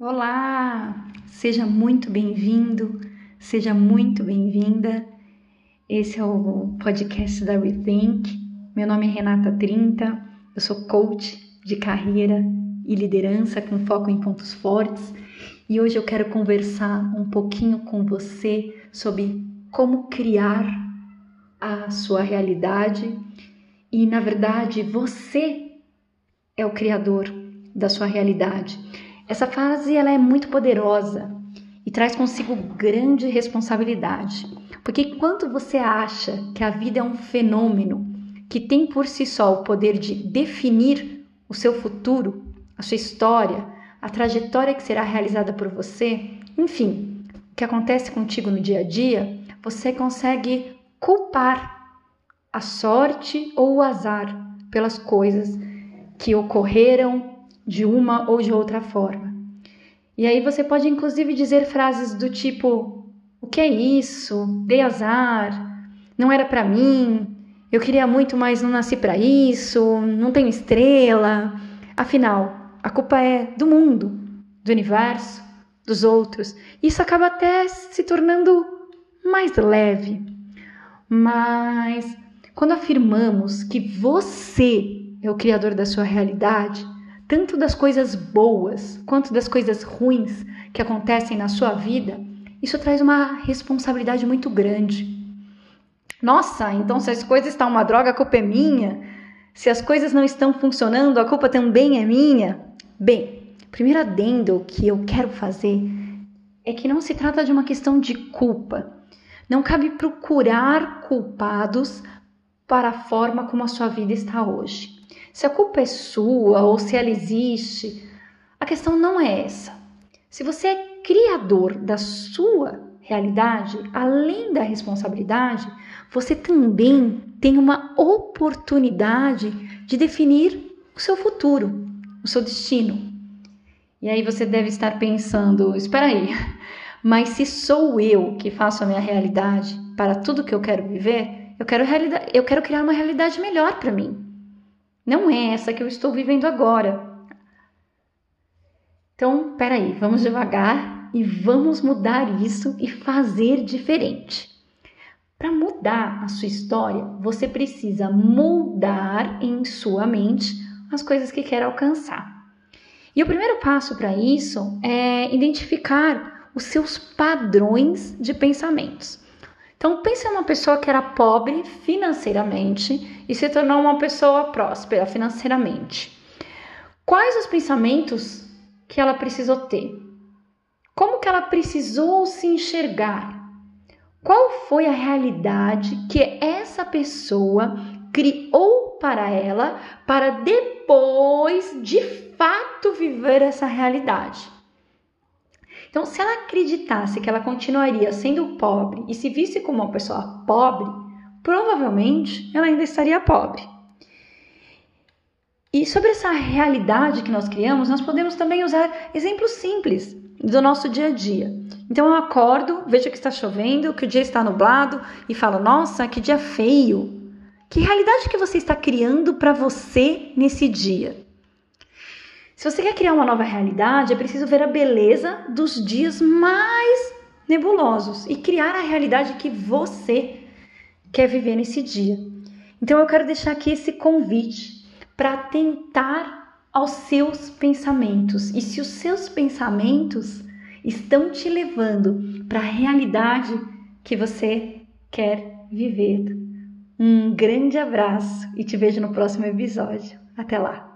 Olá! Seja muito bem-vindo, seja muito bem-vinda. Esse é o podcast da Rethink. Meu nome é Renata Trinta, eu sou coach de carreira e liderança com foco em pontos fortes e hoje eu quero conversar um pouquinho com você sobre como criar a sua realidade e, na verdade, você é o criador da sua realidade. Essa frase ela é muito poderosa e traz consigo grande responsabilidade, porque enquanto você acha que a vida é um fenômeno que tem por si só o poder de definir o seu futuro, a sua história, a trajetória que será realizada por você, enfim, o que acontece contigo no dia a dia, você consegue culpar a sorte ou o azar pelas coisas que ocorreram de uma ou de outra forma. E aí você pode inclusive dizer frases do tipo: O que é isso? Dei azar, não era para mim, eu queria muito, mas não nasci para isso, não tenho estrela. Afinal, a culpa é do mundo, do universo, dos outros. Isso acaba até se tornando mais leve. Mas quando afirmamos que você é o criador da sua realidade, tanto das coisas boas quanto das coisas ruins que acontecem na sua vida, isso traz uma responsabilidade muito grande. Nossa, então se as coisas estão uma droga, a culpa é minha. Se as coisas não estão funcionando, a culpa também é minha. Bem, primeiro adendo que eu quero fazer é que não se trata de uma questão de culpa. Não cabe procurar culpados para a forma como a sua vida está hoje. Se a culpa é sua ou se ela existe, a questão não é essa. Se você é criador da sua realidade, além da responsabilidade, você também tem uma oportunidade de definir o seu futuro, o seu destino. E aí você deve estar pensando: espera aí, mas se sou eu que faço a minha realidade para tudo que eu quero viver, eu quero, eu quero criar uma realidade melhor para mim. Não é essa que eu estou vivendo agora. Então, peraí, vamos devagar e vamos mudar isso e fazer diferente. Para mudar a sua história, você precisa moldar em sua mente as coisas que quer alcançar. E o primeiro passo para isso é identificar os seus padrões de pensamentos. Então, pense uma pessoa que era pobre financeiramente e se tornou uma pessoa próspera financeiramente. Quais os pensamentos que ela precisou ter? Como que ela precisou se enxergar? Qual foi a realidade que essa pessoa criou para ela para depois de fato viver essa realidade? Então, se ela acreditasse que ela continuaria sendo pobre e se visse como uma pessoa pobre, provavelmente ela ainda estaria pobre. E sobre essa realidade que nós criamos, nós podemos também usar exemplos simples do nosso dia a dia. Então eu acordo, vejo que está chovendo, que o dia está nublado e falo: "Nossa, que dia feio". Que realidade que você está criando para você nesse dia? Se você quer criar uma nova realidade, é preciso ver a beleza dos dias mais nebulosos e criar a realidade que você quer viver nesse dia. Então eu quero deixar aqui esse convite para tentar aos seus pensamentos. E se os seus pensamentos estão te levando para a realidade que você quer viver. Um grande abraço e te vejo no próximo episódio. Até lá!